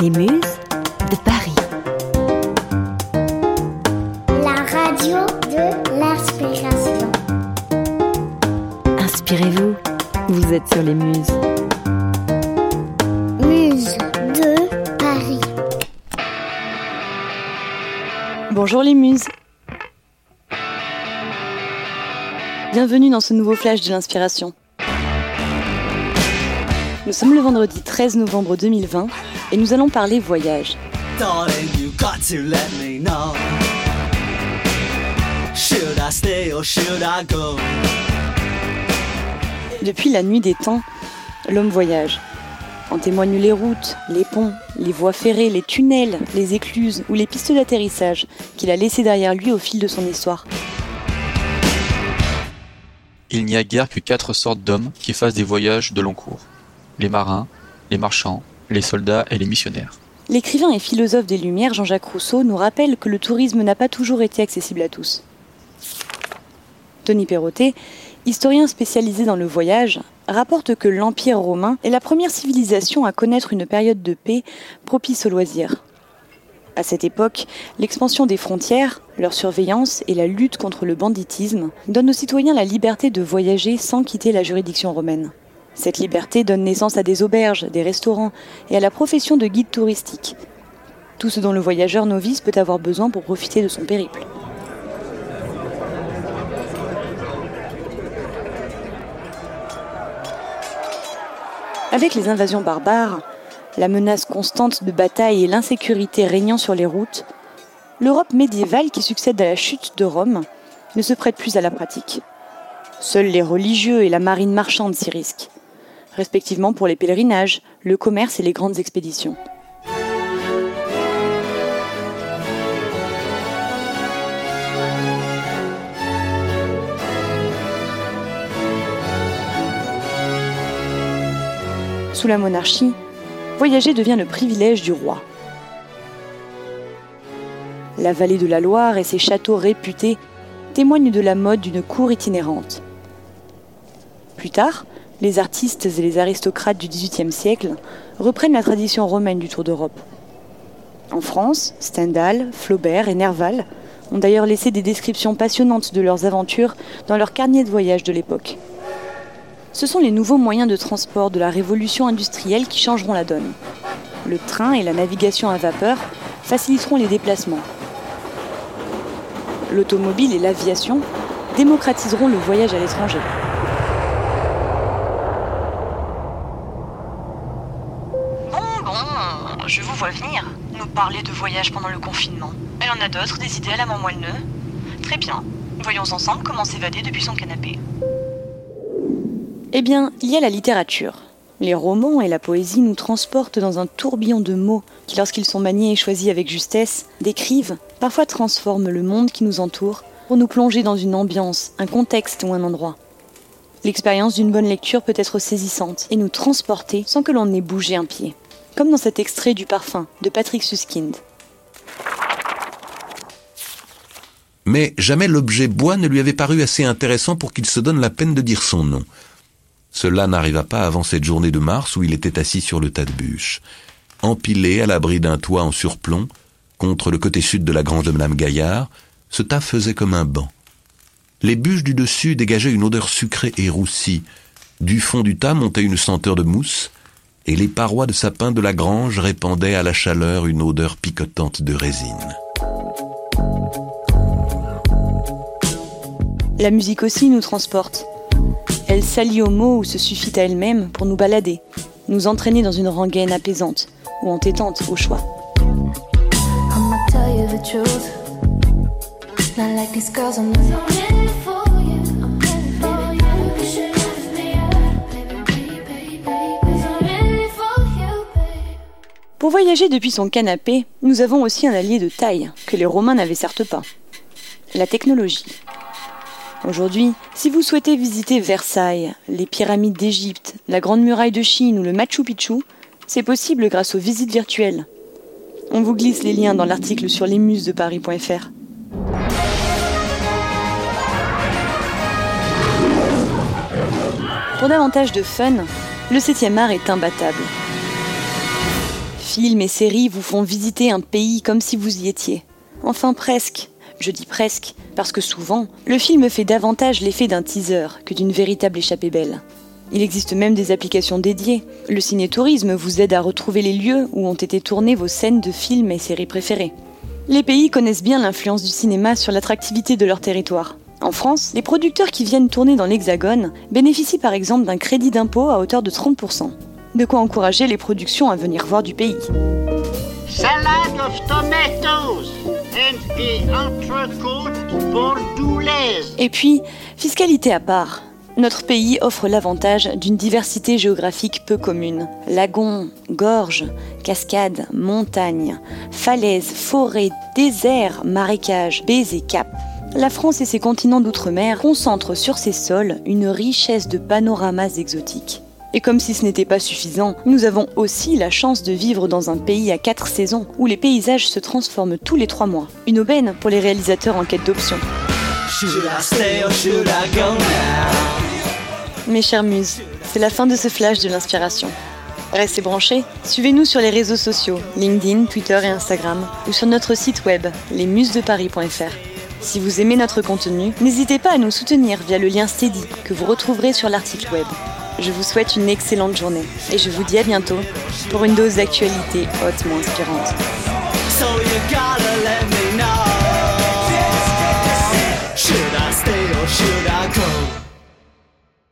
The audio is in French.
Les Muses de Paris. La radio de l'inspiration. Inspirez-vous, vous êtes sur les Muses. Muse de Paris. Bonjour les muses Bienvenue dans ce nouveau flash de l'inspiration. Nous sommes le vendredi 13 novembre 2020 et nous allons parler voyage. Darling, you got to let me know. Should I stay or should I go? Depuis la nuit des temps, l'homme voyage. En témoignent les routes, les ponts, les voies ferrées, les tunnels, les écluses ou les pistes d'atterrissage qu'il a laissées derrière lui au fil de son histoire. Il n'y a guère que quatre sortes d'hommes qui fassent des voyages de long cours. Les marins, les marchands, les soldats et les missionnaires. L'écrivain et philosophe des Lumières Jean-Jacques Rousseau nous rappelle que le tourisme n'a pas toujours été accessible à tous. Tony Perrotet, historien spécialisé dans le voyage, rapporte que l'Empire romain est la première civilisation à connaître une période de paix propice aux loisirs. À cette époque, l'expansion des frontières, leur surveillance et la lutte contre le banditisme donnent aux citoyens la liberté de voyager sans quitter la juridiction romaine. Cette liberté donne naissance à des auberges, des restaurants et à la profession de guide touristique. Tout ce dont le voyageur novice peut avoir besoin pour profiter de son périple. Avec les invasions barbares, la menace constante de batailles et l'insécurité régnant sur les routes, l'Europe médiévale qui succède à la chute de Rome ne se prête plus à la pratique. Seuls les religieux et la marine marchande s'y risquent, respectivement pour les pèlerinages, le commerce et les grandes expéditions. Sous la monarchie, voyager devient le privilège du roi. La vallée de la Loire et ses châteaux réputés témoignent de la mode d'une cour itinérante. Plus tard, les artistes et les aristocrates du XVIIIe siècle reprennent la tradition romaine du Tour d'Europe. En France, Stendhal, Flaubert et Nerval ont d'ailleurs laissé des descriptions passionnantes de leurs aventures dans leurs carnets de voyage de l'époque. Ce sont les nouveaux moyens de transport de la révolution industrielle qui changeront la donne. Le train et la navigation à vapeur faciliteront les déplacements. L'automobile et l'aviation démocratiseront le voyage à l'étranger. Venir. Nous parler de voyage pendant le confinement. Elle en a d'autres, des idées à la moelleux. Très bien. Voyons ensemble comment s'évader depuis son canapé. Eh bien, il y a la littérature. Les romans et la poésie nous transportent dans un tourbillon de mots qui, lorsqu'ils sont maniés et choisis avec justesse, décrivent, parfois transforment le monde qui nous entoure pour nous plonger dans une ambiance, un contexte ou un endroit. L'expérience d'une bonne lecture peut être saisissante et nous transporter sans que l'on ait bougé un pied. Comme dans cet extrait du Parfum de Patrick Suskind. Mais jamais l'objet bois ne lui avait paru assez intéressant pour qu'il se donne la peine de dire son nom. Cela n'arriva pas avant cette journée de mars où il était assis sur le tas de bûches. Empilé à l'abri d'un toit en surplomb, contre le côté sud de la grange de Madame Gaillard, ce tas faisait comme un banc. Les bûches du dessus dégageaient une odeur sucrée et roussie. Du fond du tas montait une senteur de mousse, et les parois de sapin de la grange répandaient à la chaleur une odeur picotante de résine. La musique aussi nous transporte. Elle s'allie aux mots ou se suffit à elle-même pour nous balader, nous entraîner dans une rengaine apaisante ou entêtante au choix. I'ma tell you the truth. Not like these girls I'm ready Pour voyager depuis son canapé, nous avons aussi un allié de taille, que les Romains n'avaient certes pas. La technologie. Aujourd'hui, si vous souhaitez visiter Versailles, les pyramides d'Égypte, la Grande Muraille de Chine ou le Machu Picchu, c'est possible grâce aux visites virtuelles. On vous glisse les liens dans l'article sur lesmusesdeparis.fr. Pour davantage de fun, le 7e art est imbattable. Films et séries vous font visiter un pays comme si vous y étiez. Enfin presque. Je dis presque, parce que souvent, le film fait davantage l'effet d'un teaser que d'une véritable échappée belle. Il existe même des applications dédiées. Le cinétourisme vous aide à retrouver les lieux où ont été tournées vos scènes de films et séries préférées. Les pays connaissent bien l'influence du cinéma sur l'attractivité de leur territoire. En France, les producteurs qui viennent tourner dans l'Hexagone bénéficient par exemple d'un crédit d'impôt à hauteur de 30%. De quoi encourager les productions à venir voir du pays. Salad of tomatoes and entrecote. Et puis, fiscalité à part, notre pays offre l'avantage d'une diversité géographique peu commune. Lagons, gorges, cascades, montagnes, falaises, forêts, déserts, marécages, baies et caps. La France et ses continents d'outre-mer concentrent sur ses sols une richesse de panoramas exotiques. Et comme si ce n'était pas suffisant, nous avons aussi la chance de vivre dans un pays à quatre saisons, où les paysages se transforment tous les trois mois. Une aubaine pour les réalisateurs en quête d'options. Mes chères muses, c'est la fin de ce flash de l'inspiration. Restez branchés, suivez-nous sur les réseaux sociaux, LinkedIn, Twitter et Instagram, ou sur notre site web, lesmusesdeparis.fr. Si vous aimez notre contenu, n'hésitez pas à nous soutenir via le lien Steady que vous retrouverez sur l'article web. Je vous souhaite une excellente journée et je vous dis à bientôt pour une dose d'actualité hautement inspirante.